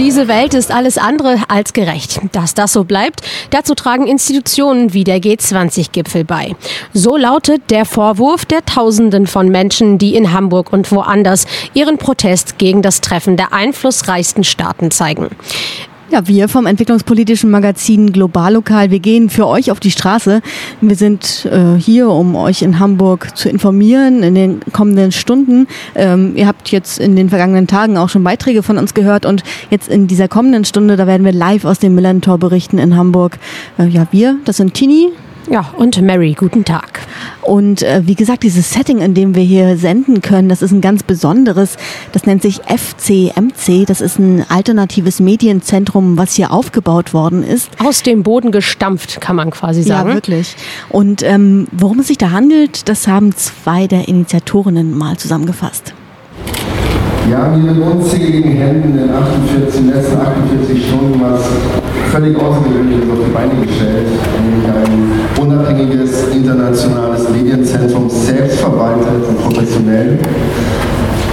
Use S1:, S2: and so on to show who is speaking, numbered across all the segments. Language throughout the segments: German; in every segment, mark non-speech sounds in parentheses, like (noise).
S1: Diese Welt ist alles andere als gerecht. Dass das so bleibt, dazu tragen Institutionen wie der G20-Gipfel bei. So lautet der Vorwurf der Tausenden von Menschen, die in Hamburg und woanders ihren Protest gegen das Treffen der einflussreichsten Staaten zeigen.
S2: Ja, wir vom entwicklungspolitischen Magazin Globallokal, wir gehen für euch auf die Straße. Wir sind äh, hier, um euch in Hamburg zu informieren in den kommenden Stunden. Ähm, ihr habt jetzt in den vergangenen Tagen auch schon Beiträge von uns gehört und jetzt in dieser kommenden Stunde, da werden wir live aus dem Millantor berichten in Hamburg. Äh, ja, wir, das sind Tini,
S1: ja, und Mary, guten Tag.
S2: Und äh, wie gesagt, dieses Setting, in dem wir hier senden können, das ist ein ganz besonderes. Das nennt sich FCMC. Das ist ein alternatives Medienzentrum, was hier aufgebaut worden ist.
S1: Aus dem Boden gestampft, kann man quasi sagen.
S2: Ja, wirklich. Und ähm, worum es sich da handelt, das haben zwei der Initiatorinnen mal zusammengefasst.
S3: Wir haben hier mit unzähligen Händen in 48, letzten 48 Stunden was völlig Außergewöhnliches auf die Beine gestellt, nämlich ein unabhängiges internationales Medienzentrum, selbstverwaltet und professionell,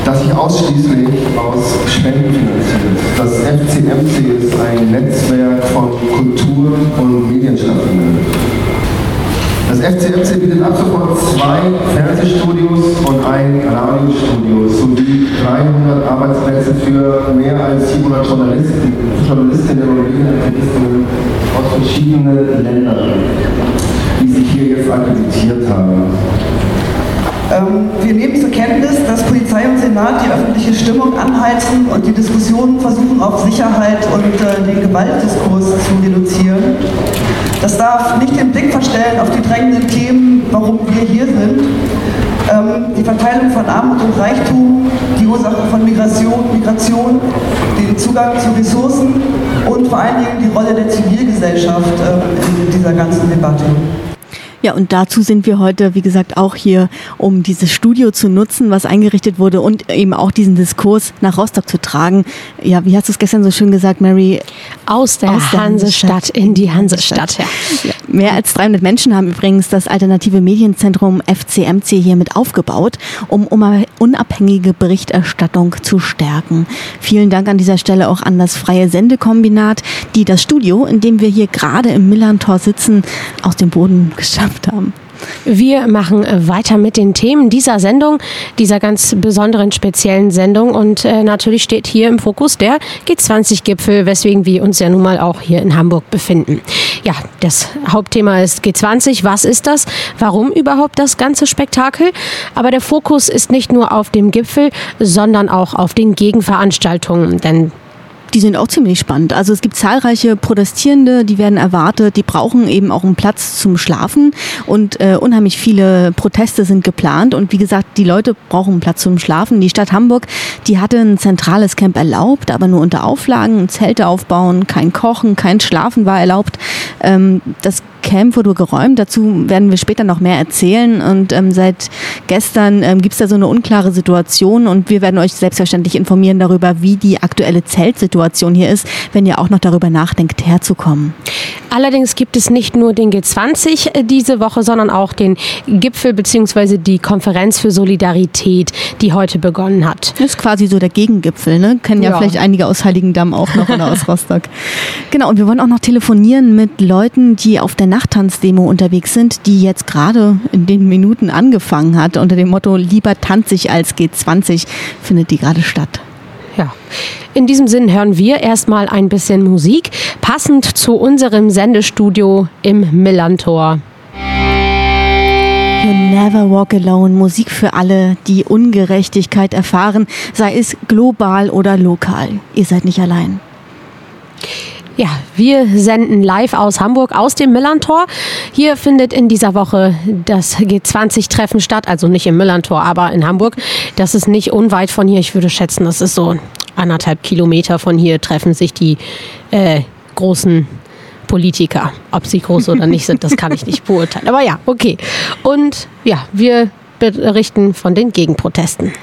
S3: das sich ausschließlich aus Spenden finanziert. Das FCMC ist ein Netzwerk von Kultur- und Medienschaffenden. Das FCMC bietet ab sofort zwei Fernsehstudios und ein Radiostudio sowie 300 Arbeitsplätze für mehr als 700 Journalisten, Journalistinnen und Medienaktivistinnen aus verschiedenen Ländern, die sich hier jetzt akkreditiert haben.
S4: Ähm, wir nehmen zur Kenntnis, dass Polizei und Senat die öffentliche Stimmung anheizen und die Diskussionen versuchen, auf Sicherheit und äh, den Gewaltdiskurs zu reduzieren. Das darf nicht den Blick verstellen auf die drängenden Themen, warum wir hier sind. Ähm, die Verteilung von Armut und Reichtum, die Ursachen von Migration, Migration, den Zugang zu Ressourcen und vor allen Dingen die Rolle der Zivilgesellschaft äh, in dieser ganzen Debatte.
S2: Ja, und dazu sind wir heute, wie gesagt, auch hier, um dieses Studio zu nutzen, was eingerichtet wurde und eben auch diesen Diskurs nach Rostock zu tragen. Ja, wie hast du es gestern so schön gesagt, Mary?
S1: Aus der, Aus der Hansestadt, Hansestadt in die Hansestadt. Ja.
S2: Ja. Mehr als 300 Menschen haben übrigens das alternative Medienzentrum FCMC hier mit aufgebaut, um, unabhängige Berichterstattung zu stärken. Vielen Dank an dieser Stelle auch an das Freie Sendekombinat, die das Studio, in dem wir hier gerade im Millantor sitzen, aus dem Boden geschafft haben.
S1: Wir machen weiter mit den Themen dieser Sendung, dieser ganz besonderen speziellen Sendung. Und äh, natürlich steht hier im Fokus der G20-Gipfel, weswegen wir uns ja nun mal auch hier in Hamburg befinden. Ja, das Hauptthema ist G20. Was ist das? Warum überhaupt das ganze Spektakel? Aber der Fokus ist nicht nur auf dem Gipfel, sondern auch auf den Gegenveranstaltungen. Denn
S2: die sind auch ziemlich spannend. Also es gibt zahlreiche Protestierende, die werden erwartet, die brauchen eben auch einen Platz zum Schlafen und äh, unheimlich viele Proteste sind geplant und wie gesagt, die Leute brauchen einen Platz zum Schlafen. Die Stadt Hamburg, die hatte ein zentrales Camp erlaubt, aber nur unter Auflagen, Zelte aufbauen, kein Kochen, kein Schlafen war erlaubt. Ähm, das Camp wurde geräumt. Dazu werden wir später noch mehr erzählen. Und ähm, seit gestern ähm, gibt es da so eine unklare Situation und wir werden euch selbstverständlich informieren darüber, wie die aktuelle Zeltsituation hier ist, wenn ihr auch noch darüber nachdenkt, herzukommen.
S1: Allerdings gibt es nicht nur den G20 äh, diese Woche, sondern auch den Gipfel bzw. die Konferenz für Solidarität, die heute begonnen hat.
S2: Das ist quasi so der Gegengipfel, ne? Kennen ja, ja. vielleicht einige aus Heiligendamm auch noch oder aus (laughs) Rostock. Genau, und wir wollen auch noch telefonieren mit Leuten, die auf der Nachttanzdemo unterwegs sind, die jetzt gerade in den Minuten angefangen hat. Unter dem Motto Lieber tanzig als G20 findet die gerade statt.
S1: Ja. In diesem Sinn hören wir erstmal ein bisschen Musik, passend zu unserem Sendestudio im Millantor.
S2: You never walk alone. Musik für alle, die Ungerechtigkeit erfahren, sei es global oder lokal. Ihr seid nicht allein.
S1: Ja, wir senden live aus Hamburg, aus dem Millantor. Hier findet in dieser Woche das G20-Treffen statt, also nicht im Millantor, aber in Hamburg. Das ist nicht unweit von hier. Ich würde schätzen, das ist so anderthalb Kilometer von hier treffen sich die äh, großen Politiker. Ob sie groß oder nicht sind, das kann ich nicht beurteilen. Aber ja, okay. Und ja, wir berichten von den Gegenprotesten.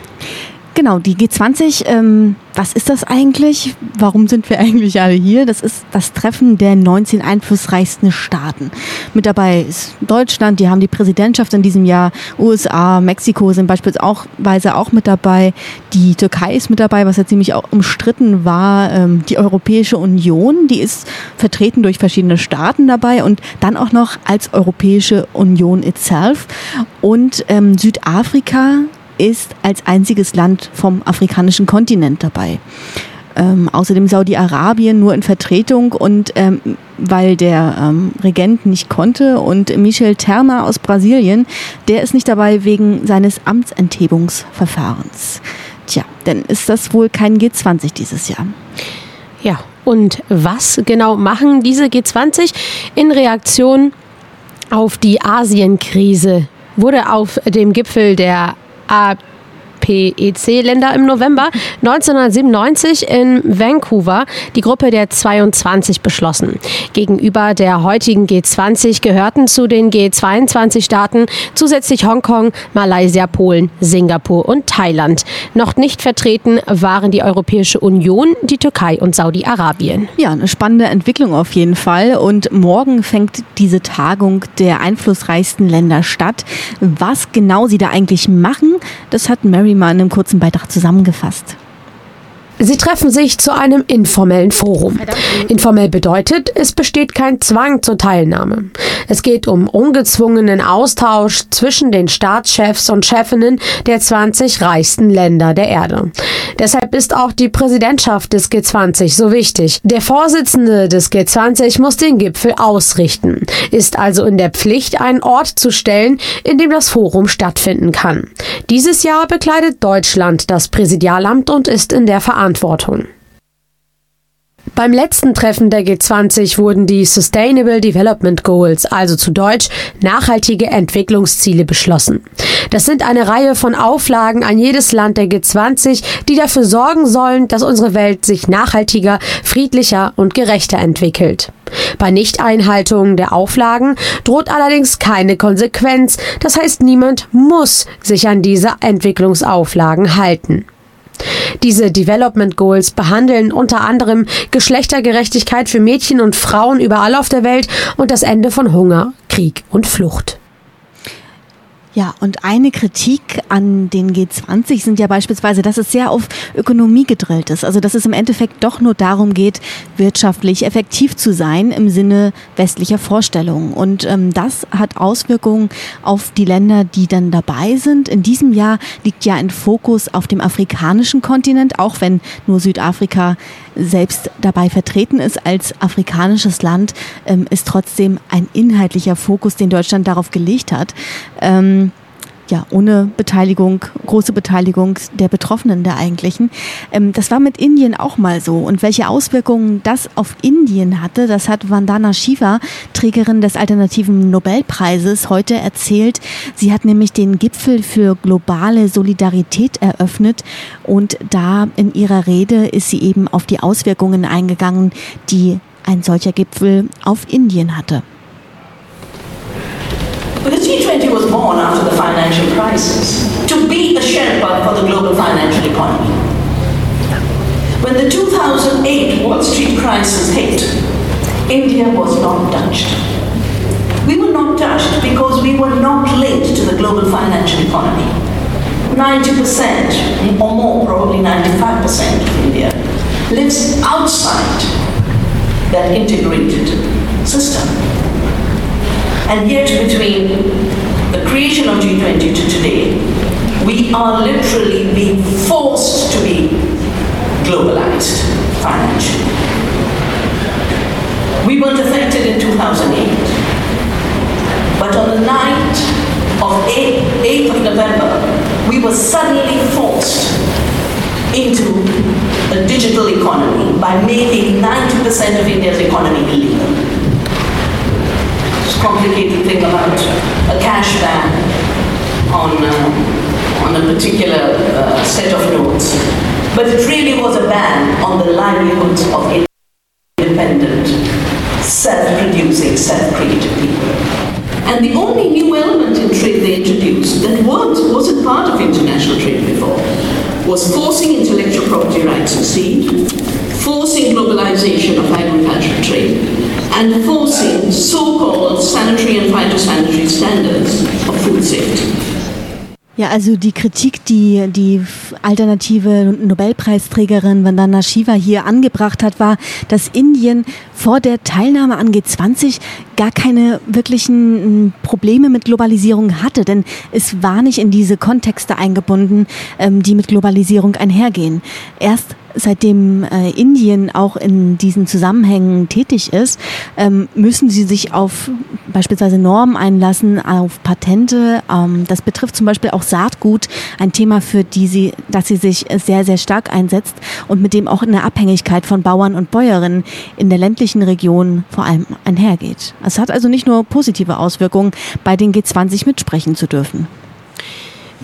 S2: Genau, die G20, ähm, was ist das eigentlich? Warum sind wir eigentlich alle hier? Das ist das Treffen der 19 einflussreichsten Staaten. Mit dabei ist Deutschland, die haben die Präsidentschaft in diesem Jahr, USA, Mexiko sind beispielsweise auch mit dabei, die Türkei ist mit dabei, was ja ziemlich auch umstritten war, ähm, die Europäische Union, die ist vertreten durch verschiedene Staaten dabei und dann auch noch als Europäische Union itself und ähm, Südafrika ist als einziges Land vom afrikanischen Kontinent dabei. Ähm, außerdem Saudi-Arabien nur in Vertretung und ähm, weil der ähm, Regent nicht konnte und Michel Terma aus Brasilien, der ist nicht dabei wegen seines Amtsenthebungsverfahrens. Tja, dann ist das wohl kein G20 dieses Jahr.
S1: Ja, und was genau machen diese G20 in Reaktion auf die Asienkrise? Wurde auf dem Gipfel der Uh, APEC-Länder im November 1997 in Vancouver die Gruppe der 22 beschlossen. Gegenüber der heutigen G20 gehörten zu den G22-Staaten zusätzlich Hongkong, Malaysia, Polen, Singapur und Thailand. Noch nicht vertreten waren die Europäische Union, die Türkei und Saudi-Arabien.
S2: Ja, eine spannende Entwicklung auf jeden Fall. Und morgen fängt diese Tagung der einflussreichsten Länder statt. Was genau sie da eigentlich machen, das hat Mary mal in einem kurzen Beitrag zusammengefasst.
S1: Sie treffen sich zu einem informellen Forum. Informell bedeutet, es besteht kein Zwang zur Teilnahme. Es geht um ungezwungenen Austausch zwischen den Staatschefs und Chefinnen der 20 reichsten Länder der Erde. Deshalb ist auch die Präsidentschaft des G20 so wichtig. Der Vorsitzende des G20 muss den Gipfel ausrichten, ist also in der Pflicht, einen Ort zu stellen, in dem das Forum stattfinden kann. Dieses Jahr bekleidet Deutschland das Präsidialamt und ist in der Verantwortung Verantwortung. Beim letzten Treffen der G20 wurden die Sustainable Development Goals, also zu Deutsch nachhaltige Entwicklungsziele, beschlossen. Das sind eine Reihe von Auflagen an jedes Land der G20, die dafür sorgen sollen, dass unsere Welt sich nachhaltiger, friedlicher und gerechter entwickelt. Bei Nichteinhaltung der Auflagen droht allerdings keine Konsequenz, das heißt niemand muss sich an diese Entwicklungsauflagen halten. Diese Development Goals behandeln unter anderem Geschlechtergerechtigkeit für Mädchen und Frauen überall auf der Welt und das Ende von Hunger, Krieg und Flucht.
S2: Ja, und eine Kritik an den G20 sind ja beispielsweise, dass es sehr auf Ökonomie gedrillt ist. Also, dass es im Endeffekt doch nur darum geht, wirtschaftlich effektiv zu sein im Sinne westlicher Vorstellungen. Und ähm, das hat Auswirkungen auf die Länder, die dann dabei sind. In diesem Jahr liegt ja ein Fokus auf dem afrikanischen Kontinent, auch wenn nur Südafrika selbst dabei vertreten ist als afrikanisches Land, ähm, ist trotzdem ein inhaltlicher Fokus, den Deutschland darauf gelegt hat. Ähm, ja, ohne Beteiligung, große Beteiligung der Betroffenen der eigentlichen. Ähm, das war mit Indien auch mal so. Und welche Auswirkungen das auf Indien hatte, das hat Vandana Shiva, Trägerin des alternativen Nobelpreises, heute erzählt. Sie hat nämlich den Gipfel für globale Solidarität eröffnet und da in ihrer Rede ist sie eben auf die Auswirkungen eingegangen, die ein solcher Gipfel auf Indien hatte.
S5: Because G20 was born after the financial crisis to be a Sherpa for the global financial economy. When the 2008 Wall Street crisis hit, India was not touched. We were not touched because we were not linked to the global financial economy. 90% or more, probably 95% of India, lives outside that integrated system. And yet, between the creation of G20 to today, we are literally being forced to be globalized financially. We weren't affected in 2008, but on the night of 8th of November, we were suddenly forced into a digital economy by making 90% of India's economy illegal complicated thing about a cash ban on, uh, on a particular uh, set of notes. But it really was a ban on the livelihoods of independent, self-producing, self-created people. And the only new element in trade they introduced that weren't, wasn't part of international trade before was forcing intellectual property rights to seed, forcing globalization of agricultural trade, and forcing so-called phytosanitary standards of food safety.
S2: Ja, also die Kritik, die die alternative Nobelpreisträgerin Vandana Shiva hier angebracht hat, war, dass Indien vor der Teilnahme an G20 gar keine wirklichen Probleme mit Globalisierung hatte, denn es war nicht in diese Kontexte eingebunden, ähm, die mit Globalisierung einhergehen. Erst seitdem äh, Indien auch in diesen Zusammenhängen tätig ist, ähm, müssen sie sich auf beispielsweise Normen einlassen, auf Patente. Ähm, das betrifft zum Beispiel auch Saatgut, ein Thema, für die sie, dass sie sich sehr, sehr stark einsetzt und mit dem auch eine Abhängigkeit von Bauern und Bäuerinnen in der ländlichen Region vor allem einhergeht. Es hat also nicht nur positive Auswirkungen, bei den G20 mitsprechen zu dürfen.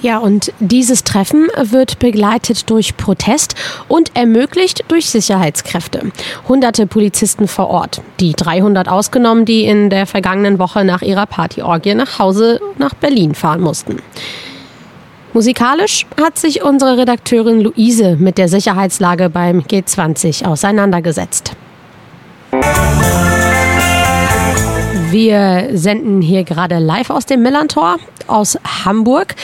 S1: Ja, und dieses Treffen wird begleitet durch Protest und ermöglicht durch Sicherheitskräfte. Hunderte Polizisten vor Ort, die 300 ausgenommen, die in der vergangenen Woche nach ihrer Partyorgie nach Hause nach Berlin fahren mussten. Musikalisch hat sich unsere Redakteurin Luise mit der Sicherheitslage beim G20 auseinandergesetzt. Wir senden hier gerade live aus dem Millantor aus Hamburg.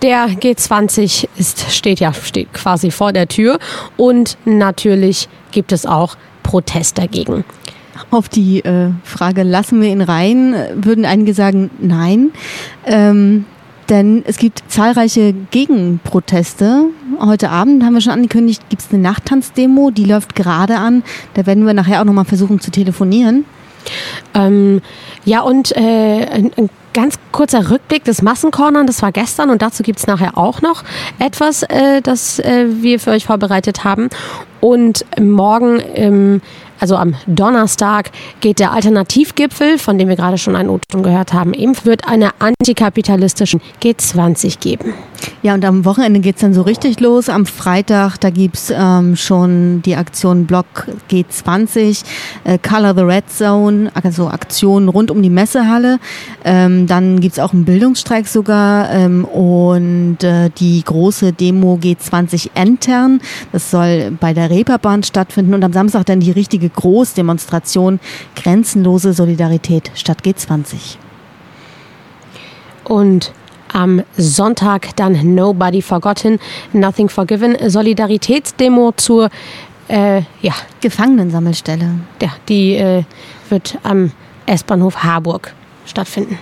S1: Der G20 ist, steht ja steht quasi vor der Tür und natürlich gibt es auch Protest dagegen.
S2: Auf die äh, Frage, lassen wir ihn rein, würden einige sagen, nein. Ähm, denn es gibt zahlreiche Gegenproteste. Heute Abend haben wir schon angekündigt, gibt es eine Nachttanzdemo, die läuft gerade an. Da werden wir nachher auch nochmal versuchen zu telefonieren.
S1: Ähm, ja, und äh, ein, ein ganz kurzer Rückblick des Massenkornern, das war gestern und dazu gibt es nachher auch noch etwas, äh, das äh, wir für euch vorbereitet haben. Und morgen ähm, also am Donnerstag, geht der Alternativgipfel, von dem wir gerade schon einen O-Ton gehört haben, eben wird eine antikapitalistischen G20 geben.
S2: Ja, und am Wochenende geht es dann so richtig los. Am Freitag, da gibt es ähm, schon die Aktion Block G20, äh, Color the Red Zone, also Aktionen rund um die Messehalle. Ähm, dann gibt es auch einen Bildungsstreik sogar ähm, und äh, die große Demo G20 intern. Das soll bei der Reeperbahn stattfinden und am Samstag dann die richtige Großdemonstration Grenzenlose Solidarität statt G20.
S1: Und am Sonntag dann Nobody Forgotten, Nothing Forgiven, Solidaritätsdemo zur äh, ja.
S2: Gefangenensammelstelle.
S1: Ja, die äh, wird am S-Bahnhof Harburg stattfinden.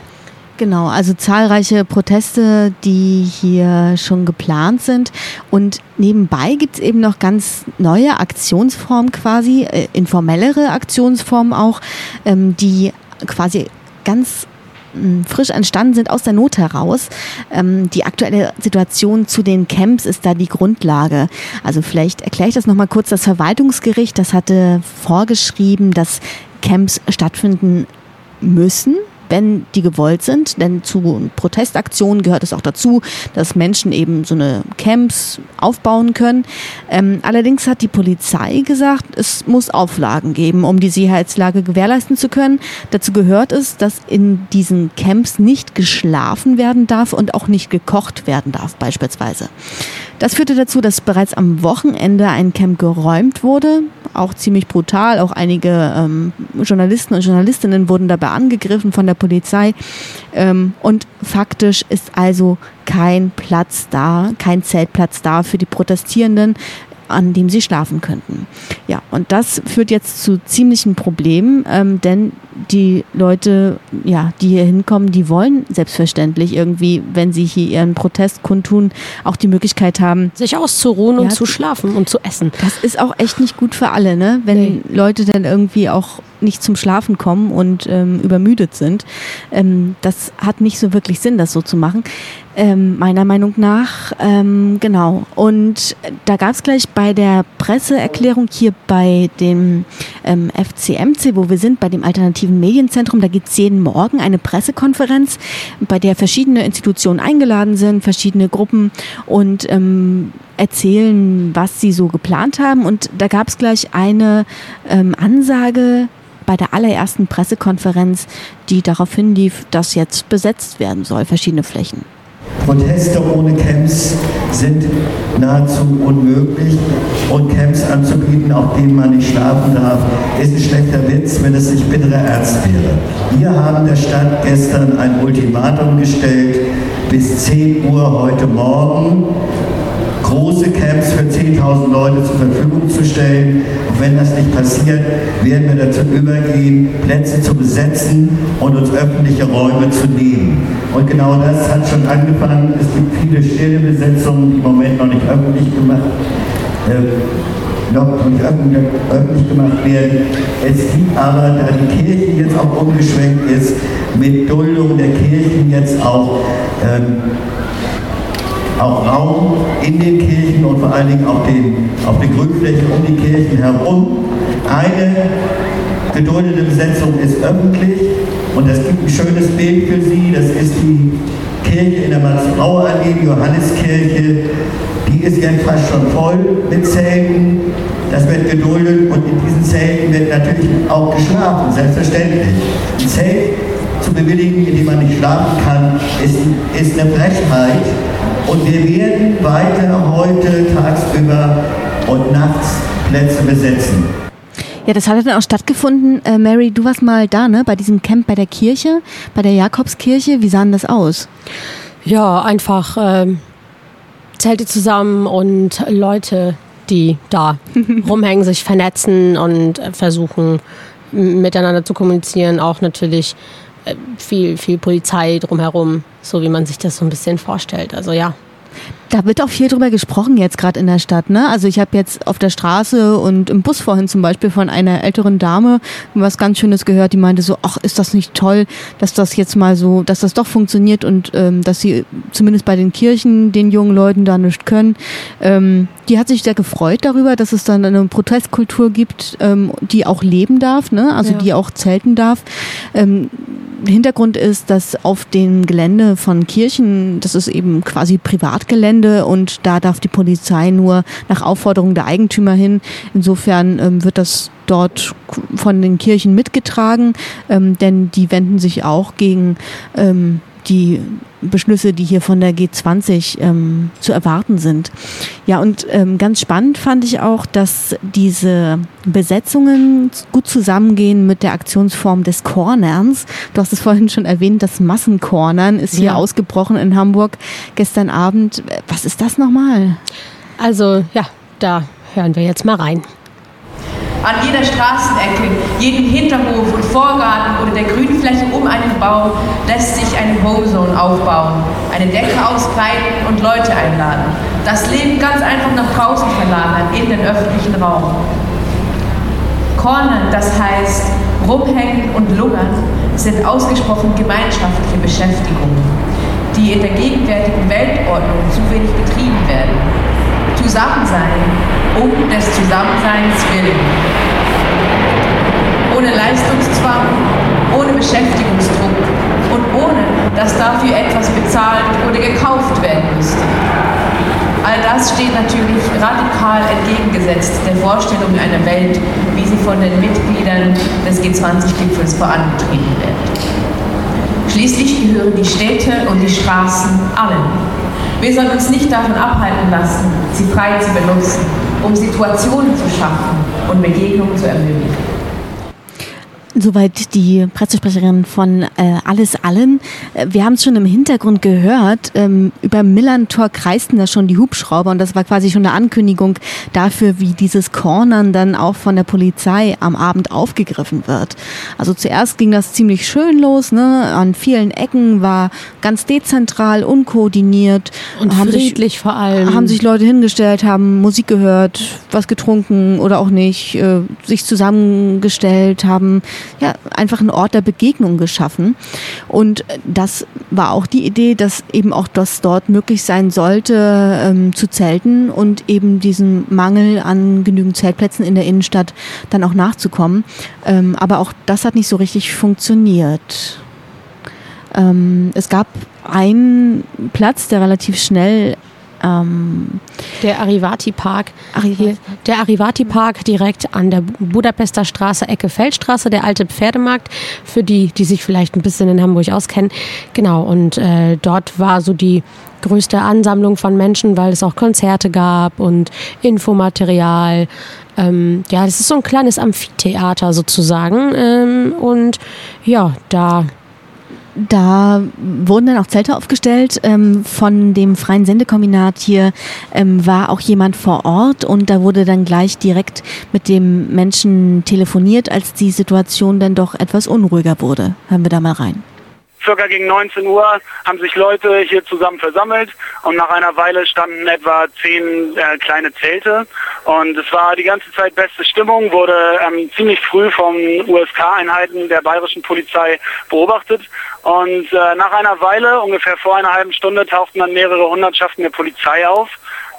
S2: Genau, also zahlreiche Proteste, die hier schon geplant sind. Und nebenbei gibt es eben noch ganz neue Aktionsformen quasi, äh, informellere Aktionsformen auch, ähm, die quasi ganz hm, frisch entstanden sind aus der Not heraus. Ähm, die aktuelle Situation zu den Camps ist da die Grundlage. Also vielleicht erkläre ich das nochmal kurz. Das Verwaltungsgericht, das hatte vorgeschrieben, dass Camps stattfinden müssen wenn die gewollt sind. Denn zu Protestaktionen gehört es auch dazu, dass Menschen eben so eine Camps aufbauen können. Ähm, allerdings hat die Polizei gesagt, es muss Auflagen geben, um die Sicherheitslage gewährleisten zu können. Dazu gehört es, dass in diesen Camps nicht geschlafen werden darf und auch nicht gekocht werden darf, beispielsweise. Das führte dazu, dass bereits am Wochenende ein Camp geräumt wurde, auch ziemlich brutal. Auch einige ähm, Journalisten und Journalistinnen wurden dabei angegriffen von der Polizei. Ähm, und faktisch ist also kein Platz da, kein Zeltplatz da für die Protestierenden an dem sie schlafen könnten. Ja, und das führt jetzt zu ziemlichen Problemen, ähm, denn die Leute, ja, die hier hinkommen, die wollen selbstverständlich irgendwie, wenn sie hier ihren Protest kundtun, auch die Möglichkeit haben,
S1: sich auszuruhen ja, und zu schlafen und zu essen.
S2: Das ist auch echt nicht gut für alle, ne? Wenn nee. Leute dann irgendwie auch nicht zum Schlafen kommen und ähm, übermüdet sind. Ähm, das hat nicht so wirklich Sinn, das so zu machen. Ähm, meiner Meinung nach, ähm, genau. Und da gab es gleich bei der Presseerklärung hier bei dem ähm, FCMC, wo wir sind, bei dem Alternativ alternativen Medienzentrum. Da gibt es jeden Morgen eine Pressekonferenz, bei der verschiedene Institutionen eingeladen sind, verschiedene Gruppen und ähm, erzählen, was sie so geplant haben. Und da gab es gleich eine ähm, Ansage bei der allerersten Pressekonferenz, die darauf hinlief, dass jetzt besetzt werden soll, verschiedene Flächen.
S6: Proteste ohne Camps sind nahezu unmöglich und Camps anzubieten, auf denen man nicht schlafen darf, ist ein schlechter Witz, wenn es nicht bitterer Ernst wäre. Wir haben der Stadt gestern ein Ultimatum gestellt, bis 10 Uhr heute Morgen große Camps für 10.000 Leute zur Verfügung zu stellen. Und wenn das nicht passiert, werden wir dazu übergehen, Plätze zu besetzen und uns öffentliche Räume zu nehmen. Und genau das hat schon angefangen. Es gibt viele stille Besetzungen, die im Moment noch nicht öffentlich gemacht äh, noch nicht öffentlich gemacht werden. Es gibt aber, da die Kirche jetzt auch umgeschwenkt ist, mit Duldung der Kirchen jetzt auch ähm, auch Raum in den Kirchen und vor allen Dingen auf den, auf den Grünflächen um die Kirchen herum. Eine geduldete Besetzung ist öffentlich und es gibt ein schönes Bild für Sie. Das ist die Kirche in der Max-Brauer-Allee, die Johanneskirche. Die ist jetzt fast schon voll mit Zelten. Das wird geduldet und in diesen Zelten wird natürlich auch geschlafen, selbstverständlich. Ein Zelt zu bewilligen, in dem man nicht schlafen kann, ist, ist eine Frechheit. Und wir werden weiter heute tagsüber und nachts Plätze besetzen.
S2: Ja, das hat dann auch stattgefunden. Äh, Mary, du warst mal da, ne? Bei diesem Camp bei der Kirche, bei der Jakobskirche. Wie sah denn das aus?
S1: Ja, einfach ähm, Zelte zusammen und Leute, die da (laughs) rumhängen, sich vernetzen und äh, versuchen miteinander zu kommunizieren. Auch natürlich äh, viel, viel Polizei drumherum, so wie man sich das so ein bisschen vorstellt. Also ja.
S2: Da wird auch viel drüber gesprochen jetzt gerade in der Stadt. Ne? Also ich habe jetzt auf der Straße und im Bus vorhin zum Beispiel von einer älteren Dame was ganz Schönes gehört, die meinte so, ach, ist das nicht toll, dass das jetzt mal so, dass das doch funktioniert und ähm, dass sie zumindest bei den Kirchen den jungen Leuten da nicht können. Ähm, die hat sich sehr gefreut darüber, dass es dann eine Protestkultur gibt, ähm, die auch leben darf, ne? also ja. die auch zelten darf. Ähm, Hintergrund ist, dass auf dem Gelände von Kirchen, das ist eben quasi Privatgelände und da darf die Polizei nur nach Aufforderung der Eigentümer hin. Insofern ähm, wird das dort von den Kirchen mitgetragen, ähm, denn die wenden sich auch gegen ähm, die Beschlüsse, die hier von der G20 ähm, zu erwarten sind. Ja, und ähm, ganz spannend fand ich auch, dass diese Besetzungen gut zusammengehen mit der Aktionsform des Cornerns. Du hast es vorhin schon erwähnt, das Massencornern ist hier ja. ausgebrochen in Hamburg gestern Abend. Was ist das nochmal?
S1: Also ja, da hören wir jetzt mal rein.
S7: An jeder Straßenecke, jedem Hinterhof und Vorgarten oder der Grünfläche um einen Baum lässt sich eine Homezone aufbauen, eine Decke ausbreiten und Leute einladen. Das Leben ganz einfach nach draußen verlagern, in den öffentlichen Raum. Cornern, das heißt rumhängen und lungern, sind ausgesprochen gemeinschaftliche Beschäftigungen, die in der gegenwärtigen Weltordnung zu wenig betrieben werden. Zusammensein um des Zusammenseins willen. Ohne Leistungszwang, ohne Beschäftigungsdruck und ohne, dass dafür etwas bezahlt oder gekauft werden müsste. All das steht natürlich radikal entgegengesetzt der Vorstellung einer Welt, wie sie von den Mitgliedern des G20-Gipfels vorangetrieben wird. Schließlich gehören die Städte und die Straßen allen. Wir sollen uns nicht davon abhalten lassen, sie frei zu benutzen, um Situationen zu schaffen und Begegnungen zu ermöglichen.
S2: Soweit die Pressesprecherin von äh, Alles Allen. Äh, wir haben es schon im Hintergrund gehört. Ähm, über Millantor kreisten da schon die Hubschrauber und das war quasi schon eine Ankündigung dafür, wie dieses Cornern dann auch von der Polizei am Abend aufgegriffen wird. Also zuerst ging das ziemlich schön los. Ne? An vielen Ecken war ganz dezentral, unkoordiniert.
S1: Und haben friedlich sich, vor allem.
S2: Haben sich Leute hingestellt, haben Musik gehört, was getrunken oder auch nicht, äh, sich zusammengestellt, haben ja, einfach einen Ort der Begegnung geschaffen. Und das war auch die Idee, dass eben auch das dort möglich sein sollte, ähm, zu zelten und eben diesem Mangel an genügend Zeltplätzen in der Innenstadt dann auch nachzukommen. Ähm, aber auch das hat nicht so richtig funktioniert. Ähm, es gab einen Platz, der relativ schnell ähm,
S1: der Arivati Park. Hier, der Arivati Park direkt an der Budapester Straße, Ecke Feldstraße, der alte Pferdemarkt, für die, die sich vielleicht ein bisschen in Hamburg auskennen. Genau, und äh, dort war so die größte Ansammlung von Menschen, weil es auch Konzerte gab und Infomaterial. Ähm, ja, das ist so ein kleines Amphitheater sozusagen. Ähm, und ja, da
S2: da wurden dann auch Zelte aufgestellt. Ähm, von dem freien Sendekombinat hier ähm, war auch jemand vor Ort und da wurde dann gleich direkt mit dem Menschen telefoniert, als die Situation dann doch etwas unruhiger wurde. Hören wir da mal rein
S8: circa gegen 19 Uhr haben sich Leute hier zusammen versammelt und nach einer Weile standen etwa zehn äh, kleine Zelte. Und es war die ganze Zeit beste Stimmung, wurde ähm, ziemlich früh von USK-Einheiten der bayerischen Polizei beobachtet. Und äh, nach einer Weile, ungefähr vor einer halben Stunde, tauchten dann mehrere Hundertschaften der Polizei auf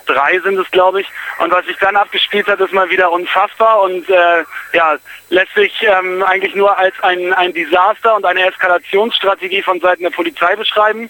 S8: drei sind es, glaube ich. Und was sich dann abgespielt hat, ist mal wieder unfassbar und äh, ja, lässt sich ähm, eigentlich nur als ein, ein Desaster und eine Eskalationsstrategie von Seiten der Polizei beschreiben.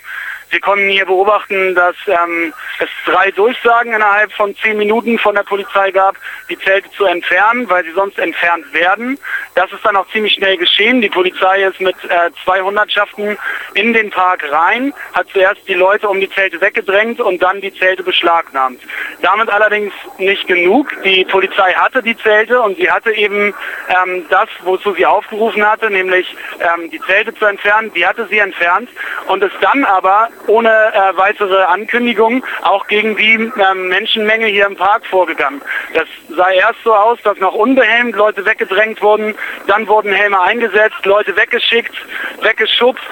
S8: Wir konnten hier beobachten, dass ähm, es drei Durchsagen innerhalb von zehn Minuten von der Polizei gab, die Zelte zu entfernen, weil sie sonst entfernt werden. Das ist dann auch ziemlich schnell geschehen. Die Polizei ist mit äh, zwei Hundertschaften in den Park rein, hat zuerst die Leute um die Zelte weggedrängt und dann die Zelte beschlagnahmt. Damit allerdings nicht genug. Die Polizei hatte die Zelte und sie hatte eben ähm, das, wozu sie aufgerufen hatte, nämlich ähm, die Zelte zu entfernen. Die hatte sie entfernt und es dann aber ohne äh, weitere Ankündigung auch gegen die äh, Menschenmenge hier im Park vorgegangen. Das sah erst so aus, dass noch unbehelmt Leute weggedrängt wurden, dann wurden Helme eingesetzt, Leute weggeschickt, weggeschubst,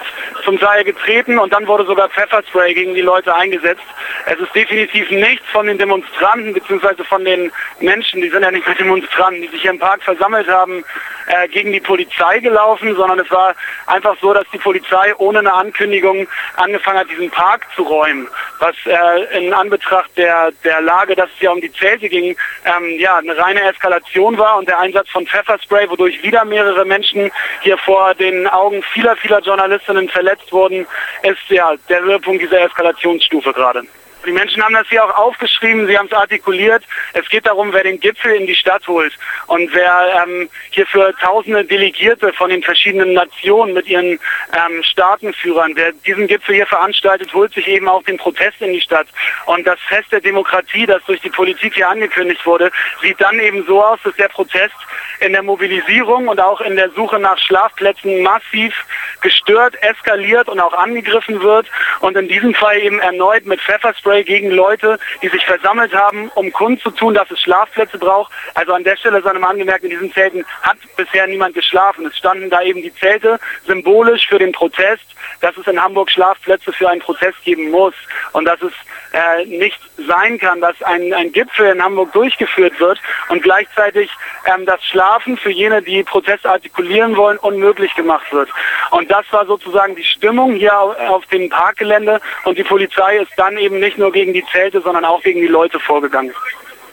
S8: zum Teil getreten und dann wurde sogar Pfefferspray gegen die Leute eingesetzt. Es ist definitiv nichts von den Demonstranten bzw. von den Menschen, die sind ja nicht mehr Demonstranten, die sich hier im Park versammelt haben, äh, gegen die Polizei gelaufen, sondern es war einfach so, dass die Polizei ohne eine Ankündigung angefangen hat, diesen Park zu räumen, was äh, in Anbetracht der, der Lage, dass es ja um die Zelte ging, ähm, ja, eine reine Eskalation war und der Einsatz von Pfefferspray, wodurch wieder mehrere Menschen hier vor den Augen vieler, vieler Journalistinnen verletzt wurden, ist ja der Höhepunkt dieser Eskalationsstufe gerade. Die Menschen haben das hier auch aufgeschrieben, sie haben es artikuliert. Es geht darum, wer den Gipfel in die Stadt holt und wer ähm, hier für tausende Delegierte von den verschiedenen Nationen mit ihren ähm, Staatenführern, wer diesen Gipfel hier veranstaltet, holt sich eben auch den Protest in die Stadt. Und das Fest der Demokratie, das durch die Politik hier angekündigt wurde, sieht dann eben so aus, dass der Protest in der Mobilisierung und auch in der Suche nach Schlafplätzen massiv gestört, eskaliert und auch angegriffen wird und in diesem Fall eben erneut mit Pfefferspray gegen Leute, die sich versammelt haben, um kundzutun, dass es Schlafplätze braucht. Also an der Stelle sei nochmal angemerkt, in diesen Zelten hat bisher niemand geschlafen. Es standen da eben die Zelte symbolisch für den Protest, dass es in Hamburg Schlafplätze für einen Protest geben muss und dass es äh, nicht sein kann, dass ein, ein Gipfel in Hamburg durchgeführt wird und gleichzeitig ähm, das Schlafen für jene, die Proteste artikulieren wollen, unmöglich gemacht wird. Und das war sozusagen die Stimmung hier auf dem Parkgelände und die Polizei ist dann eben nicht nur gegen die Zelte, sondern auch gegen die Leute vorgegangen.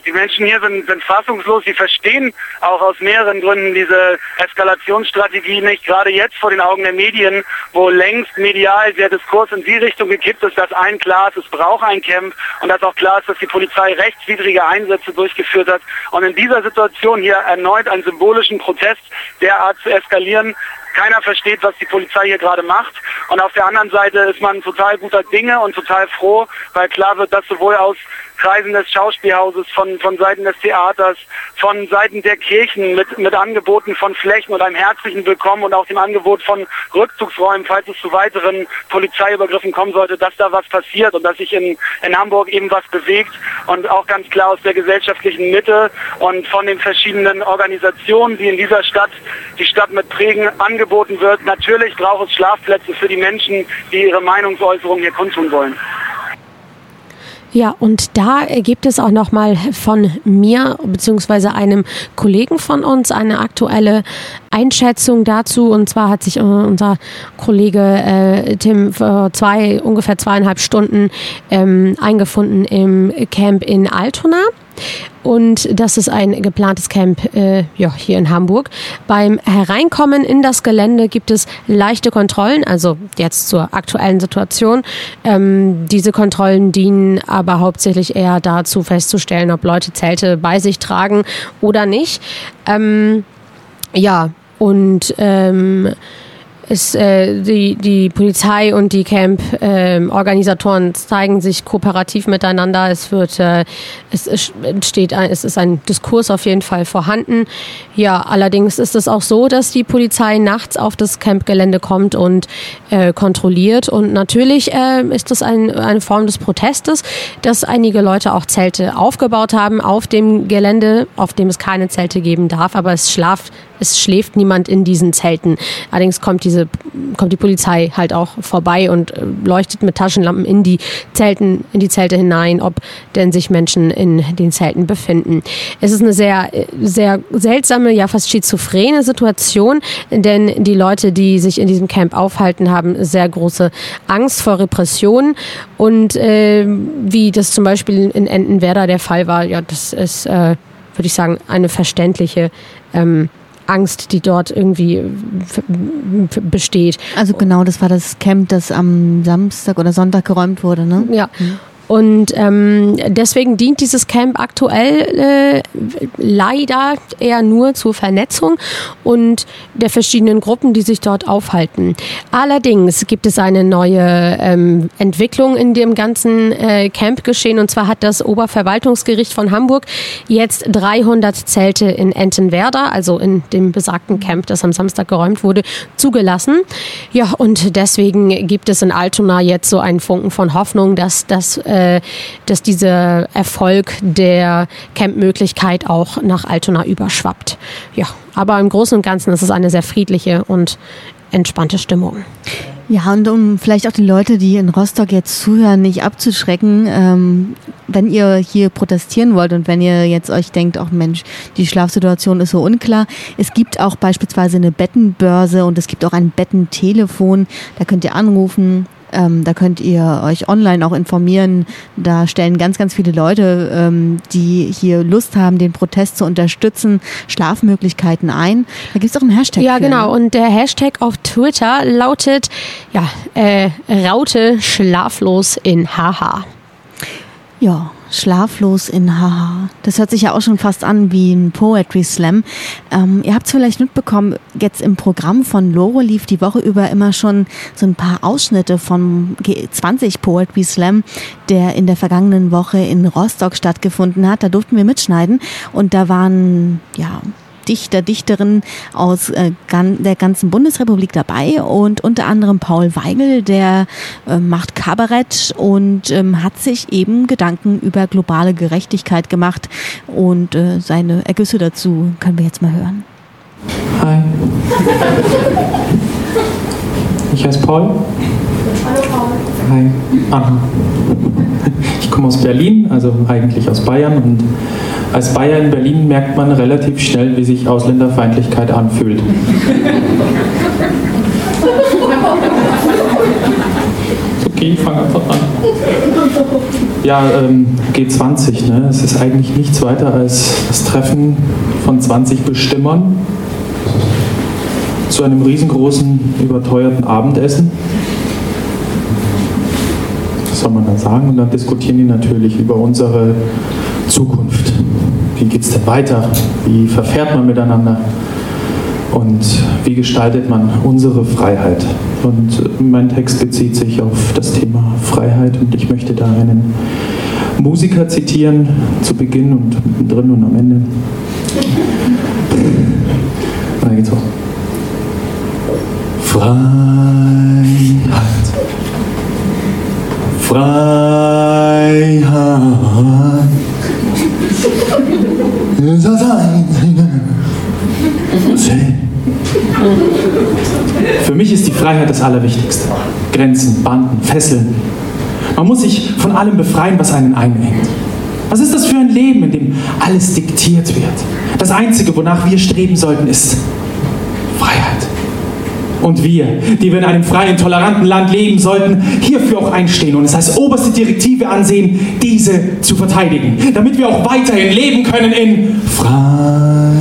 S8: Die Menschen hier sind, sind fassungslos, sie verstehen auch aus mehreren Gründen diese Eskalationsstrategie nicht, gerade jetzt vor den Augen der Medien, wo längst medial der Diskurs in die Richtung gekippt ist, dass ein klar ist, es braucht ein Camp und dass auch klar ist, dass die Polizei rechtswidrige Einsätze durchgeführt hat. Und in dieser Situation hier erneut einen symbolischen Protest derart zu eskalieren, keiner versteht, was die Polizei hier gerade macht. Und auf der anderen Seite ist man total guter Dinge und total froh, weil klar wird, dass sowohl aus Kreisen des Schauspielhauses, von, von Seiten des Theaters, von Seiten der Kirchen mit, mit Angeboten von Flächen und einem herzlichen Willkommen und auch dem Angebot von Rückzugsräumen, falls es zu weiteren Polizeiübergriffen kommen sollte, dass da was passiert und dass sich in, in Hamburg eben was bewegt und auch ganz klar aus der gesellschaftlichen Mitte und von den verschiedenen Organisationen, die in dieser Stadt die Stadt mit prägen, angeboten wird. Natürlich braucht es Schlafplätze für die Menschen, die ihre Meinungsäußerung hier kundtun wollen.
S1: Ja, und da gibt es auch noch mal von mir beziehungsweise einem Kollegen von uns eine aktuelle Einschätzung dazu. Und zwar hat sich äh, unser Kollege äh, Tim vor zwei, ungefähr zweieinhalb Stunden ähm, eingefunden im Camp in Altona. Und das ist ein geplantes Camp äh, ja, hier in Hamburg. Beim Hereinkommen in das Gelände gibt es leichte Kontrollen, also jetzt zur aktuellen Situation. Ähm, diese Kontrollen dienen aber hauptsächlich eher dazu festzustellen, ob Leute Zelte bei sich tragen oder nicht. Ähm, ja, und ähm, ist, äh, die, die Polizei und die Camp-Organisatoren ähm, zeigen sich kooperativ miteinander. Es wird, äh, es entsteht, ein, es ist ein Diskurs auf jeden Fall vorhanden. Ja, allerdings ist es auch so, dass die Polizei nachts auf das Campgelände kommt und äh, kontrolliert. Und natürlich äh, ist das ein, eine Form des Protestes, dass einige Leute auch Zelte aufgebaut haben auf dem Gelände, auf dem es keine Zelte geben darf. Aber es schlaft es schläft niemand in diesen Zelten. Allerdings kommt diese kommt die Polizei halt auch vorbei und äh, leuchtet mit Taschenlampen in die Zelten in die Zelte hinein, ob denn sich Menschen in den Zelten befinden. Es ist eine sehr sehr seltsame, ja fast schizophrene Situation, denn die Leute, die sich in diesem Camp aufhalten, haben sehr große Angst vor Repressionen und äh, wie das zum Beispiel in Entenwerder der Fall war, ja, das ist äh, würde ich sagen, eine verständliche ähm, Angst, die dort irgendwie besteht.
S2: Also genau, das war das Camp, das am Samstag oder Sonntag geräumt wurde, ne?
S1: Ja. Mhm. Und ähm, deswegen dient dieses Camp aktuell äh, leider eher nur zur Vernetzung und der verschiedenen Gruppen, die sich dort aufhalten. Allerdings gibt es eine neue ähm, Entwicklung in dem ganzen äh, Camp geschehen. Und zwar hat das Oberverwaltungsgericht von Hamburg jetzt 300 Zelte in Entenwerder, also in dem besagten Camp, das am Samstag geräumt wurde, zugelassen. Ja, und deswegen gibt es in Altona jetzt so einen Funken von Hoffnung, dass das äh, äh, dass dieser Erfolg der Campmöglichkeit auch nach Altona überschwappt. Ja, aber im Großen und Ganzen ist es eine sehr friedliche und entspannte Stimmung.
S2: Ja, und um vielleicht auch die Leute, die in Rostock jetzt zuhören, nicht abzuschrecken, ähm, wenn ihr hier protestieren wollt und wenn ihr jetzt euch denkt, ach Mensch, die Schlafsituation ist so unklar. Es gibt auch beispielsweise eine Bettenbörse und es gibt auch ein Bettentelefon. Da könnt ihr anrufen, ähm, da könnt ihr euch online auch informieren. Da stellen ganz, ganz viele Leute, ähm, die hier Lust haben, den Protest zu unterstützen, Schlafmöglichkeiten ein. Da gibt es auch einen Hashtag.
S1: Ja,
S2: für,
S1: genau. Und der Hashtag auf Twitter lautet ja, äh, Raute schlaflos in HH.
S2: Ja, Schlaflos in Haha. Das hört sich ja auch schon fast an wie ein Poetry Slam. Ähm, ihr habt es vielleicht mitbekommen, jetzt im Programm von Loro lief die Woche über immer schon so ein paar Ausschnitte vom G20 Poetry Slam, der in der vergangenen Woche in Rostock stattgefunden hat. Da durften wir mitschneiden und da waren ja Dichter, Dichterinnen aus äh, der ganzen Bundesrepublik dabei und unter anderem Paul Weigel, der äh, macht Kabarett und ähm, hat sich eben Gedanken über globale Gerechtigkeit gemacht und äh, seine Ergüsse dazu können wir jetzt mal hören.
S9: Hi. Ich heiße Paul.
S10: Hallo Paul.
S9: Hi. Anna. Ich komme aus Berlin, also eigentlich aus Bayern und als Bayer in Berlin merkt man relativ schnell, wie sich Ausländerfeindlichkeit anfühlt. Okay, ich fange einfach an. Ja, ähm, G20, ne? es ist eigentlich nichts weiter als das Treffen von 20 Bestimmern zu einem riesengroßen, überteuerten Abendessen. Was soll man da sagen? Und dann diskutieren die natürlich über unsere Zukunft. Wie geht es denn weiter? Wie verfährt man miteinander? Und wie gestaltet man unsere Freiheit? Und mein Text bezieht sich auf das Thema Freiheit und ich möchte da einen Musiker zitieren, zu Beginn und mittendrin und am Ende. Da geht's auch. Freiheit. Freiheit. Für mich ist die Freiheit das Allerwichtigste. Grenzen, Banden, Fesseln.
S11: Man muss sich von allem befreien, was einen einengt. Was ist das für ein Leben, in dem alles diktiert wird? Das Einzige, wonach wir streben sollten, ist. Und wir, die wir in einem freien, toleranten Land leben sollten, hierfür auch einstehen und es als oberste Direktive ansehen, diese zu verteidigen, damit wir auch weiterhin leben können in Freiheit.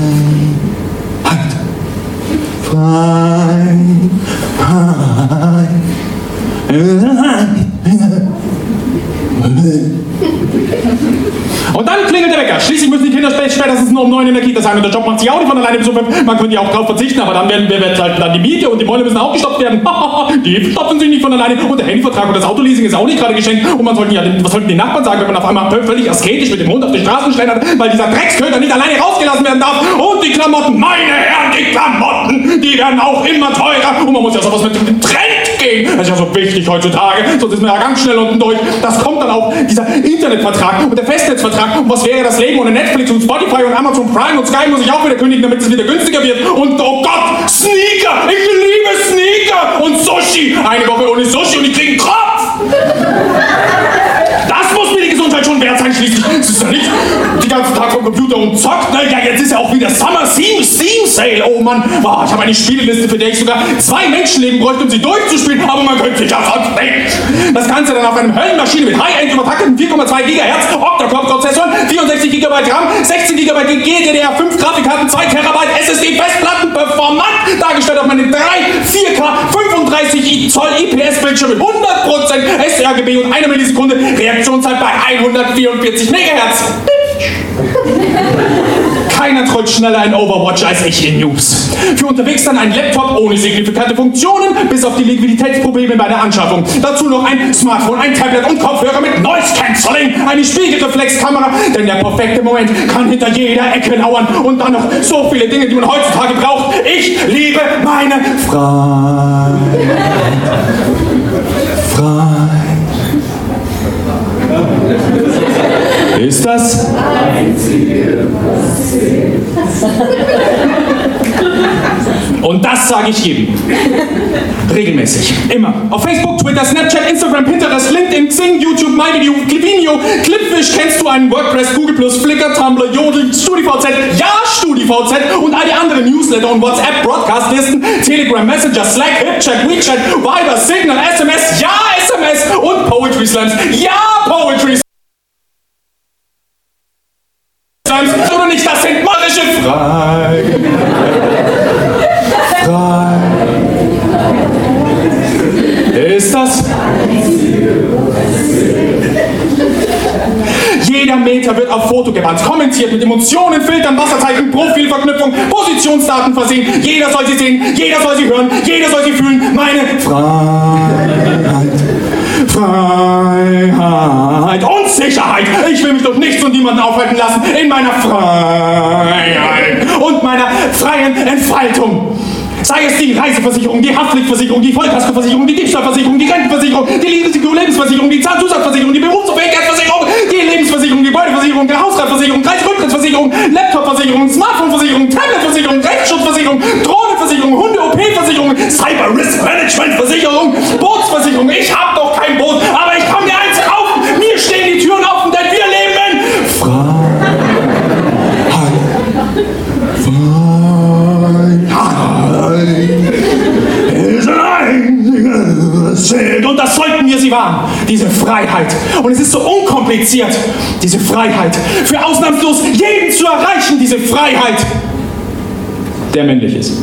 S11: (laughs) Und dann klingelt der Wecker. Schließlich müssen die Kinder spät- spätestens nur um neun in der Kita sein. Und der Job macht sich auch nicht von alleine bis. Man könnte ja auch drauf verzichten, aber dann werden wir wird halt dann die Miete und die Mäule müssen auch gestoppt werden. (laughs) die stopfen sich nicht von alleine. Und der Handyvertrag und das Autoleasing ist auch nicht gerade geschenkt. Und man sollte ja, was sollten die Nachbarn sagen, wenn man auf einmal völlig asketisch mit dem Hund auf die Straßen schlendert, weil dieser Drecksköter nicht alleine rausgelassen werden darf. Und die Klamotten, meine Herren, die Klamotten, die werden auch immer teurer. Und man muss ja sowas mit dem Trend gehen. Das ist ja so wichtig heutzutage. Sonst ist man ja ganz schnell unten durch. Das kommt dann auch, dieser Internetvertrag und der Festnetzvertrag. Und was wäre das Leben ohne Netflix und Spotify und Amazon Prime und Sky muss ich auch wieder kündigen, damit es wieder günstiger wird. Und oh Gott, Sneaker! Ich liebe Sneaker! Und Sushi! Eine Woche ohne Sushi und ich kriege einen Kopf! Das muss mir die Gesundheit schon wert sein, schließlich. Es ist ja nicht die ganzen Tag vom Computer und zockt. Na ja, jetzt ist ja auch wieder Summer Steam Sale. Oh Mann, oh, ich habe eine Spieleliste, für die ich sogar zwei Menschenleben bräuchte, um sie durchzuspielen. Aber man könnte sich ja sonst nicht. Das Ganze dann auf einem Höllenmaschine mit High-End übertakteten 4,2 GHz Octa-Core-Prozessoren, 64 GB RAM, 16 GB GDDR5 Grafikkarten, 2 Terabyte SSD Festplatten, performant, dargestellt auf meinen 3 4K 35 Zoll IPS-Bildschirm mit 100% sRGB und 1 Millisekunde Reaktionszeit bei 144 MHz. Keiner trollt schneller in Overwatch als ich in Noobs. Für unterwegs dann ein Laptop ohne signifikante Funktionen, bis auf die Liquiditätsprobleme bei der Anschaffung. Dazu noch ein Smartphone, ein Tablet und Kopfhörer mit Noise Cancelling, eine Spiegelreflexkamera, denn der perfekte Moment kann hinter jeder Ecke lauern und dann noch so viele Dinge, die man heutzutage braucht. Ich liebe meine Freiheit. Ist das? Und das sage ich jedem. Regelmäßig. Immer. Auf Facebook, Twitter, Snapchat, Instagram, Pinterest, LinkedIn, Xing, YouTube, MyVideo, Clipinio, Clipfish, kennst du einen WordPress, Google+, Flickr, Tumblr, Jodel, StudiVZ, ja, StudiVZ und all die anderen Newsletter und WhatsApp, Broadcast-Listen, Telegram, Messenger, Slack, HipChat, WeChat, Viber, Signal, SMS, ja, SMS und Poetry Slams, ja, Poetry Slams. Oder nicht, das sind magische Freiheit. Ist das? Jeder Meter wird auf Foto gebannt, kommentiert mit Emotionen, Filtern, Wasserzeichen, Profilverknüpfung, Positionsdaten versehen. Jeder soll sie sehen, jeder soll sie hören, jeder soll sie fühlen. Meine Freiheit. Freiheit und Sicherheit. Ich will mich durch nichts und niemanden aufhalten lassen in meiner Freiheit und meiner freien Entfaltung. Sei es die Reiseversicherung, die Haftpflichtversicherung, die Vollkaskoversicherung, die Diebstahlversicherung, die Rentenversicherung, die Lebensversicherung, die Zahnzusatzversicherung, die Berufsunfähigkeitsversicherung, die Lebensversicherung, Gebäudeversicherung, die Hausratversicherung, Kreisrücktrittsversicherung, Laptopversicherung, Smartphoneversicherung, Tabletversicherung, Rechtsschutzversicherung, Drohnenversicherung, Hunde-OP-Versicherung, Cyber-Risk-Management-Versicherung, Bootsversicherung. Ich hab doch kein Boot, aber ich kann mir eins kaufen. Mir stehen die Türen offen, denn wir leben in ist ein einziges Schild. Und das sollten wir sie wahren, diese Freiheit. Und es ist so unkompliziert, diese Freiheit. Für ausnahmslos jeden zu erreichen, diese Freiheit. Der männlich ist.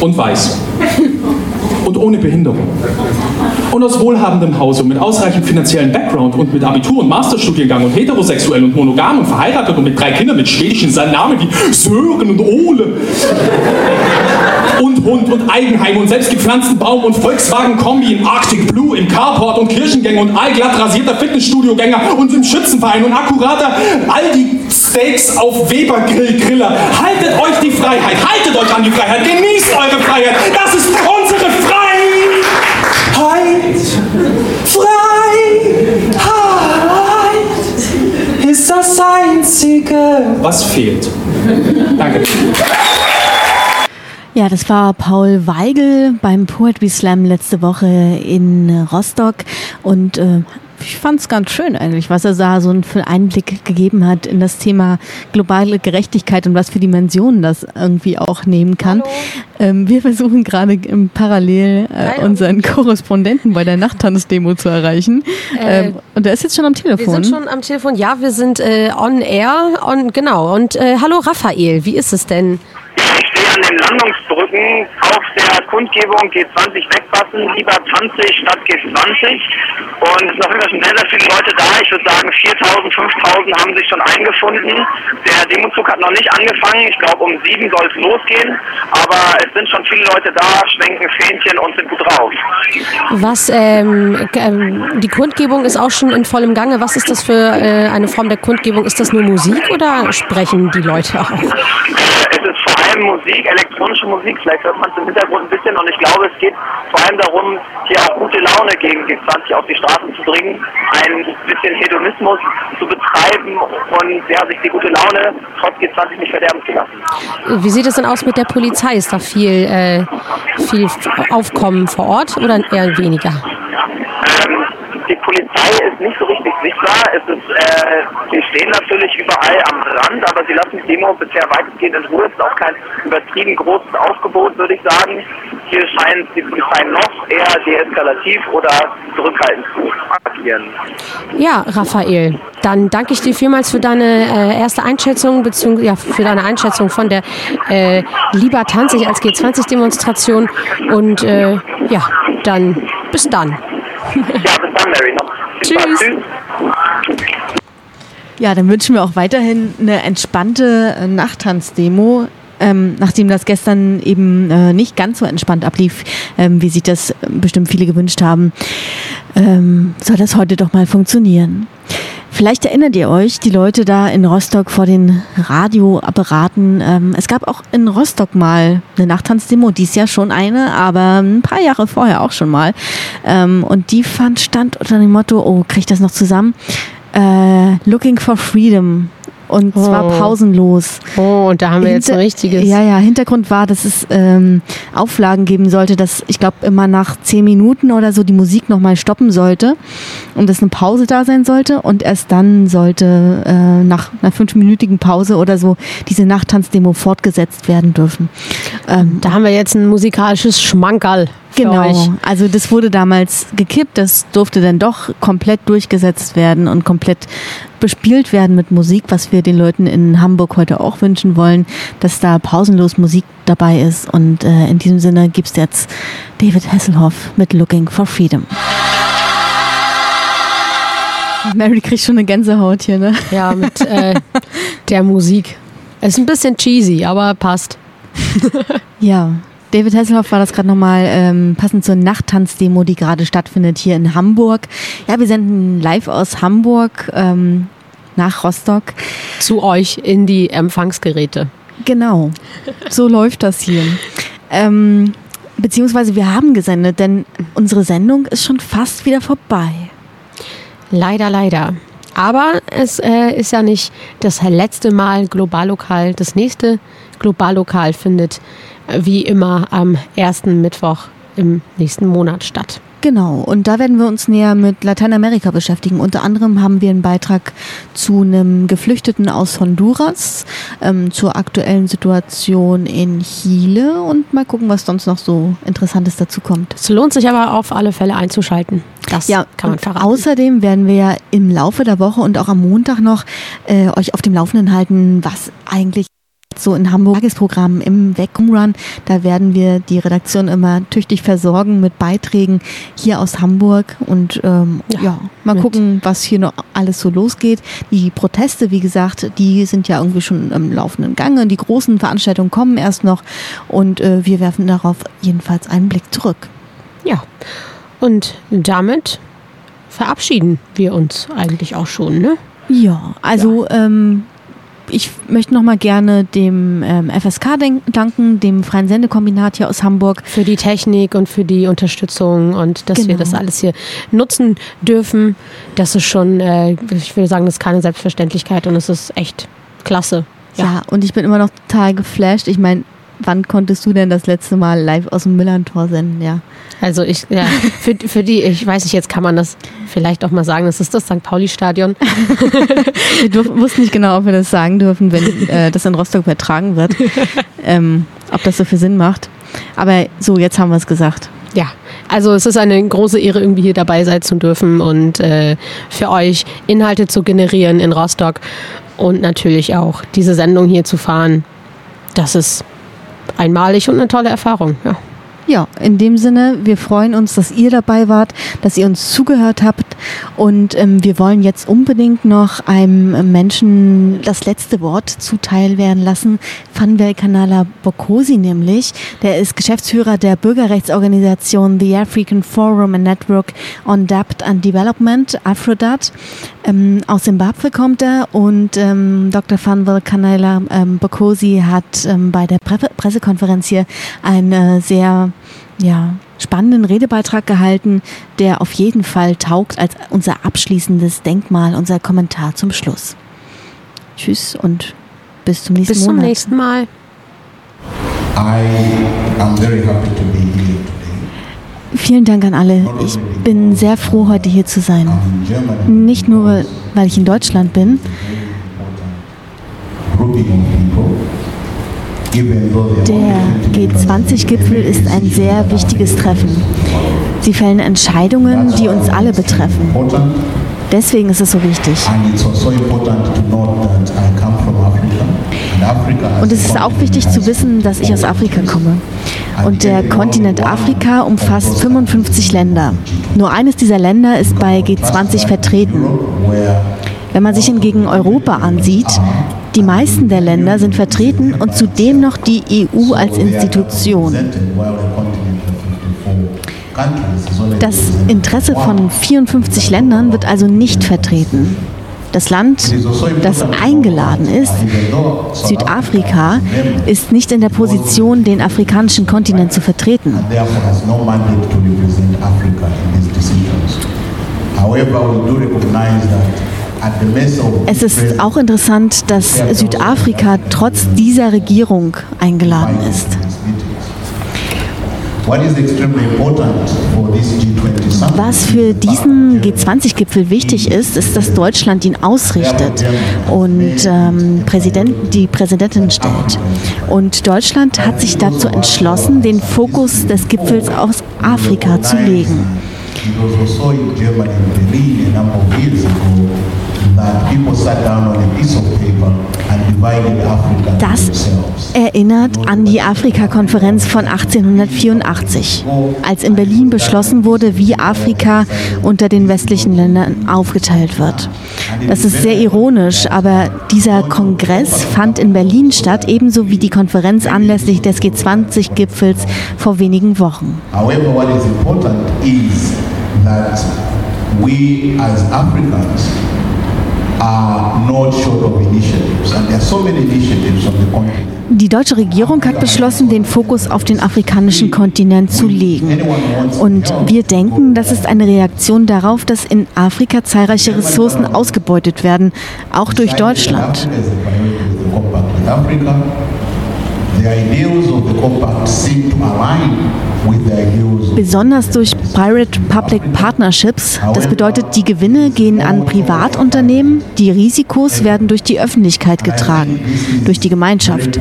S11: Und weiß. Und ohne Behinderung. Und aus wohlhabendem Hause und mit ausreichend finanziellem Background und mit Abitur und Masterstudiengang und heterosexuell und monogam und verheiratet und mit drei Kindern mit schwedischen Namen wie Sören und Ole. Und Hund und Eigenheim und selbstgepflanzten Baum und Volkswagen-Kombi in Arctic Blue, im Carport und Kirchengänger und allglatt rasierter Fitnessstudiogänger und im Schützenverein und akkurater Aldi Steaks auf Weber Grill Griller. Haltet euch die Freiheit, haltet euch an die Freiheit, genießt eure Freiheit. Das ist unsere Freiheit. Freiheit ist das Einzige, was fehlt. Danke.
S2: Ja, das war Paul Weigel beim Poetry Slam letzte Woche in Rostock und äh, ich fand es ganz schön eigentlich, was er da so einen Einblick gegeben hat in das Thema globale Gerechtigkeit und was für Dimensionen das irgendwie auch nehmen kann. Ähm, wir versuchen gerade im parallel äh, unseren Korrespondenten bei der Nachttanzdemo zu erreichen.
S1: Äh,
S2: ähm, und der ist jetzt schon am Telefon.
S1: Wir sind schon am Telefon. Ja, wir sind äh, on air. On, genau. Und äh, hallo Raphael, wie ist es denn?
S12: An den Landungsbrücken auf der Kundgebung G20 wegpassen, lieber 20 statt G20. Und es sind schon sehr, sehr viele Leute da. Ich würde sagen, 4.000, 5.000 haben sich schon eingefunden. Der Demozug hat noch nicht angefangen. Ich glaube, um sieben soll es losgehen. Aber es sind schon viele Leute da, schwenken Fähnchen und sind gut drauf.
S1: Was, ähm, ähm, die Kundgebung ist auch schon in vollem Gange. Was ist das für äh, eine Form der Kundgebung? Ist das nur Musik oder sprechen die Leute auch? (laughs)
S12: Allem Musik, elektronische Musik. Vielleicht hört man es im Hintergrund ein bisschen. Und ich glaube, es geht vor allem darum, hier auch gute Laune gegen G20 auf die Straßen zu bringen, ein bisschen Hedonismus zu betreiben und ja, sich die gute Laune trotz G20 nicht verderben zu lassen.
S1: Wie sieht es denn aus mit der Polizei? Ist da viel, äh, viel Aufkommen vor Ort oder eher weniger?
S12: Ähm, die Polizei ist nicht so richtig sichtbar. Es ist, äh, sie stehen natürlich überall am Rand, aber sie lassen die Demo bisher weitestgehend in Ruhe. Es ist auch kein übertrieben großes Aufgebot, würde ich sagen. Hier scheint die Polizei noch eher deeskalativ oder zurückhaltend zu agieren.
S1: Ja, Raphael, dann danke ich dir vielmals für deine äh, erste Einschätzung, beziehungsweise ja, für deine Einschätzung von der äh, Lieber Tanzig als G20-Demonstration. Und äh, ja, dann bis dann.
S12: ja, (laughs) bis dann, Mary. Noch.
S1: Tschüss.
S2: Ja, dann wünschen wir auch weiterhin eine entspannte äh, Nachttanzdemo. Ähm, nachdem das gestern eben äh, nicht ganz so entspannt ablief, ähm, wie sich das bestimmt viele gewünscht haben, ähm, soll das heute doch mal funktionieren. Vielleicht erinnert ihr euch, die Leute da in Rostock vor den Radioapparaten. Ähm, es gab auch in Rostock mal eine Nachttanzdemo, dies Jahr schon eine, aber ein paar Jahre vorher auch schon mal. Ähm, und die fand stand unter dem Motto, oh, krieg ich das noch zusammen? Äh, Looking for Freedom. Und zwar
S1: Oh.
S2: pausenlos.
S1: Oh, und da haben wir jetzt ein
S2: Hinter-
S1: richtiges.
S2: Ja, ja, Hintergrund war, dass es ähm, Auflagen geben sollte, dass ich glaube immer nach zehn Minuten oder so die Musik nochmal stoppen sollte und dass eine Pause da sein sollte und erst dann sollte äh, nach einer fünfminütigen Pause oder so diese Nachttanzdemo fortgesetzt werden dürfen. Ähm,
S1: Da haben wir jetzt ein musikalisches Schmankerl.
S2: Genau,
S1: euch.
S2: also das wurde damals gekippt, das durfte dann doch komplett durchgesetzt werden und komplett bespielt werden mit Musik, was wir den Leuten in Hamburg heute auch wünschen wollen, dass da pausenlos Musik dabei ist. Und äh, in diesem Sinne gibt es jetzt David Hasselhoff mit Looking for Freedom. Mary kriegt schon eine Gänsehaut hier, ne?
S1: Ja, mit äh, der Musik. Ist ein bisschen cheesy, aber passt. (laughs)
S2: Ja, David Hasselhoff war das gerade nochmal ähm, passend zur Nachttanzdemo, die gerade stattfindet hier in Hamburg. Ja, wir senden live aus Hamburg ähm, nach Rostock.
S1: Zu euch in die Empfangsgeräte.
S2: Genau, so läuft das hier. Ähm, beziehungsweise wir haben gesendet, denn unsere Sendung ist schon fast wieder vorbei.
S1: Leider, leider. Aber es äh, ist ja nicht das letzte Mal Globallokal. Das nächste Globallokal findet äh, wie immer am ersten Mittwoch im nächsten Monat statt.
S2: Genau, und da werden wir uns näher mit Lateinamerika beschäftigen. Unter anderem haben wir einen Beitrag zu einem Geflüchteten aus Honduras, ähm, zur aktuellen Situation in Chile und mal gucken, was sonst noch so Interessantes dazu kommt.
S1: Es lohnt sich aber auf alle Fälle einzuschalten. Das
S2: ja,
S1: kann man verraten.
S2: Außerdem werden wir ja im Laufe der Woche und auch am Montag noch äh, euch auf dem Laufenden halten, was eigentlich so in Hamburg Tagesprogramm im Vacuum Run. Da werden wir die Redaktion immer tüchtig versorgen mit Beiträgen hier aus Hamburg und ähm, ja, mal
S1: mit-
S2: gucken, was hier noch alles so losgeht. Die Proteste, wie gesagt, die sind ja irgendwie schon im laufenden Gange. Die großen Veranstaltungen kommen erst noch und äh, wir werfen darauf jedenfalls einen Blick zurück.
S1: Ja, und damit verabschieden wir uns eigentlich auch schon, ne?
S2: Ja, also Ähm, ich möchte noch mal gerne dem ähm, FSK danken, dem Freien Sendekombinat hier aus Hamburg.
S1: Für die Technik und für die Unterstützung und dass wir
S2: Genau.
S1: das alles hier nutzen dürfen. Das ist schon, äh, ich würde sagen, das ist keine Selbstverständlichkeit und es ist echt klasse.
S2: Ja. und ich bin immer noch total geflasht. Ich meine, wann konntest du denn das letzte Mal live aus dem Millantor senden? Ja.
S1: Also ich, ja, für, für die, ich weiß nicht, jetzt kann man das vielleicht auch mal sagen, das ist das St. Pauli-Stadion. (laughs)
S2: wir durf, wussten nicht genau, ob wir das sagen dürfen, wenn äh, das in Rostock übertragen wird. (laughs) Ähm, ob das so viel Sinn macht. Aber so, jetzt haben wir es gesagt.
S1: Ja, also es ist eine große Ehre, irgendwie hier dabei sein zu dürfen und äh, für euch Inhalte zu generieren in Rostock und natürlich auch diese Sendung hier zu fahren. Das ist einmalig und eine tolle Erfahrung. Ja.
S2: Ja, in dem Sinne, wir freuen uns, dass ihr dabei wart, dass ihr uns zugehört habt und ähm, wir wollen jetzt unbedingt noch einem Menschen das letzte Wort zuteil werden lassen. Fanwel Kanala Bokosi nämlich, der ist Geschäftsführer der Bürgerrechtsorganisation The African Forum and Network on Debt and Development, Afrodat. Ähm, aus Zimbabwe kommt er und ähm, Dr. Fanwel Kanala ähm, Bokosi hat ähm, bei der Pre Pressekonferenz hier eine sehr ja, spannenden Redebeitrag gehalten, der auf jeden Fall taugt als unser abschließendes Denkmal, unser Kommentar zum Schluss. Tschüss und bis zum nächsten
S1: bis zum
S2: Monat.
S1: nächsten Mal.
S6: I am very happy to be here.
S2: Vielen Dank an alle. Ich bin sehr froh, heute hier zu sein. Nicht nur, weil ich in Deutschland bin, der G20-Gipfel ist ein sehr wichtiges Treffen. Sie fällen Entscheidungen, die uns alle betreffen. Deswegen ist es so wichtig. Und es ist auch wichtig zu wissen, dass ich aus Afrika komme. Und der Kontinent Afrika umfasst 55 Länder. Nur eines dieser Länder ist bei G20 vertreten. Wenn man sich hingegen Europa ansieht, die meisten der Länder sind vertreten und zudem noch die EU als Institution. Das Interesse von 54 Ländern wird also nicht vertreten. Das Land, das eingeladen ist, Südafrika, ist nicht in der Position, den afrikanischen Kontinent zu vertreten.
S6: However, we do recognize that
S2: Es ist auch interessant, dass Südafrika trotz dieser Regierung eingeladen ist.
S6: what is extremely important for this G20 summit
S2: Was für diesen G20-Gipfel wichtig ist, ist, dass Deutschland ihn ausrichtet und ähm, Präsident, die Präsidentin stellt. Und Deutschland hat sich dazu entschlossen, den Fokus des Gipfels auf Afrika zu legen. Das erinnert an die Afrika-Konferenz von 1884, als in Berlin beschlossen wurde, wie Afrika unter den westlichen Ländern aufgeteilt wird. Das ist sehr ironisch, aber dieser Kongress fand in Berlin statt, ebenso wie die Konferenz anlässlich des G20-Gipfels vor wenigen Wochen.
S6: However, what is important is that we as Africans
S2: Die deutsche Regierung hat beschlossen, den Fokus auf den afrikanischen Kontinent zu legen. Und wir denken, das ist eine Reaktion darauf, dass in Afrika zahlreiche Ressourcen ausgebeutet werden, auch durch Deutschland. Besonders durch Pirate-Public Partnerships. Das bedeutet, die Gewinne gehen an Privatunternehmen, die Risikos werden durch die Öffentlichkeit getragen, durch die Gemeinschaft.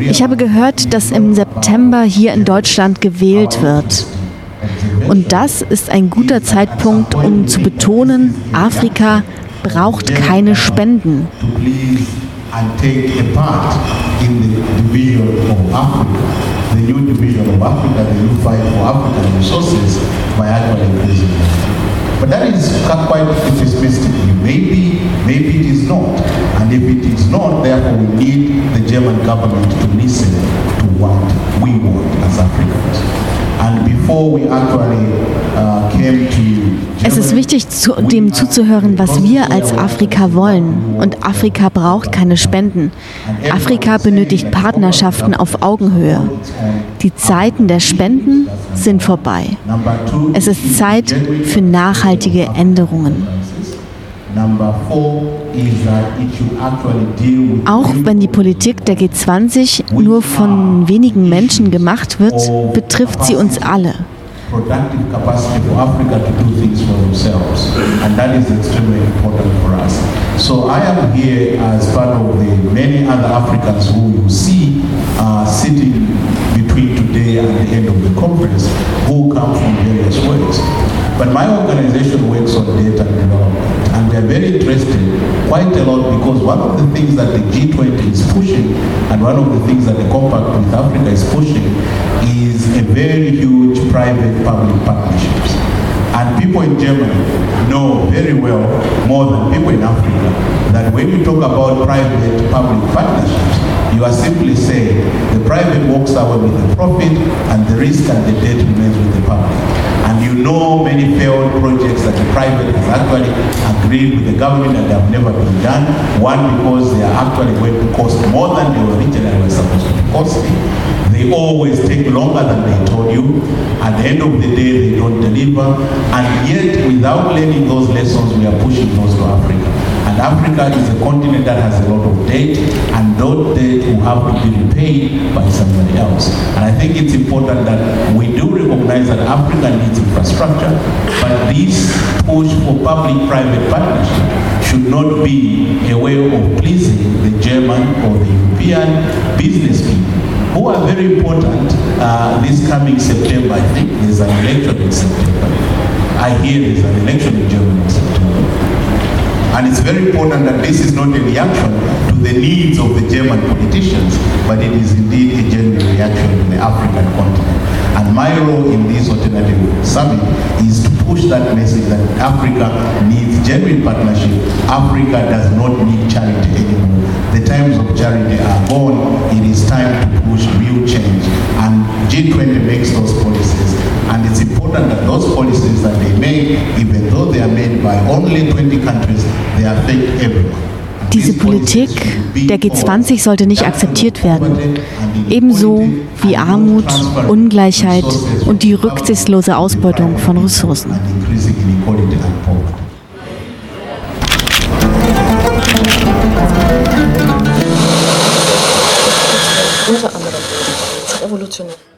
S2: Ich habe gehört, dass im September hier in Deutschland gewählt wird. Und das ist ein guter Zeitpunkt, um zu betonen, Afrika braucht keine Spenden.
S6: to please and take a part in the division of Africa, the new division of Africa, the new fight for African resources by actually increasing. But that is quite pessimistic. Maybe, maybe it is not. And if it is not, therefore we need the German government to listen to what we want as Africans. Uh,
S2: Es ist wichtig, zu, dem zuzuhören, was wir als Afrika wollen. Und Afrika braucht keine Spenden. Afrika benötigt Partnerschaften auf Augenhöhe. Die Zeiten der Spenden sind vorbei. Es ist Zeit für nachhaltige Änderungen. Auch wenn die Politik der G20 nur von wenigen Menschen gemacht wird, betrifft sie uns alle.
S6: So I am here as part of the many other Africans who you see uh, sitting between today and the end of the conference who come from various ways. But my organization works on data development we are very interested quite a lot because one of the things that the G20 is pushing and one of the things that the Compact with Africa is pushing is a very huge private-public partnerships. And people in Germany know very well, more than people in Africa, that when you talk about private-public partnerships, you are simply saying the private walks away with the profit and the risk and the debt remains with the public. Know many failed projects that the private has actually agreed with the government and have never been done. One, because they are actually going to cost more than they originally were supposed to costing. They always take longer than they told you. At the end of the day, they don't deliver. And yet, without learning those lessons, we are pushing those to Africa. And Africa is a continent that has a lot of debt, and those debt will have to be repaid by somebody else. And I think it's important that we do recognize that Africa needs infrastructure, but this push for public-private partnership should not be a way of pleasing the German or the European business people who are very important uh, this coming September. I think there's an election in September. I hear there's an election in Germany in September. And it's very important that this is not a reaction to the needs of the German politicians, but it is indeed a genuine reaction to the African continent. And my role in this alternative summit is to push that message that Africa needs genuine partnership. Africa does not need charity anymore. The times of charity are gone. It is time to push real change. And G20 makes those policies. It's important that those policies that they make, even though they are made by only 20 countries, they affect everyone.
S2: Diese Politik der G20 sollte nicht akzeptiert werden. Ebenso wie Armut, Ungleichheit und die rücksichtslose Ausbeutung von Ressourcen.
S13: Unter anderem revolutionär.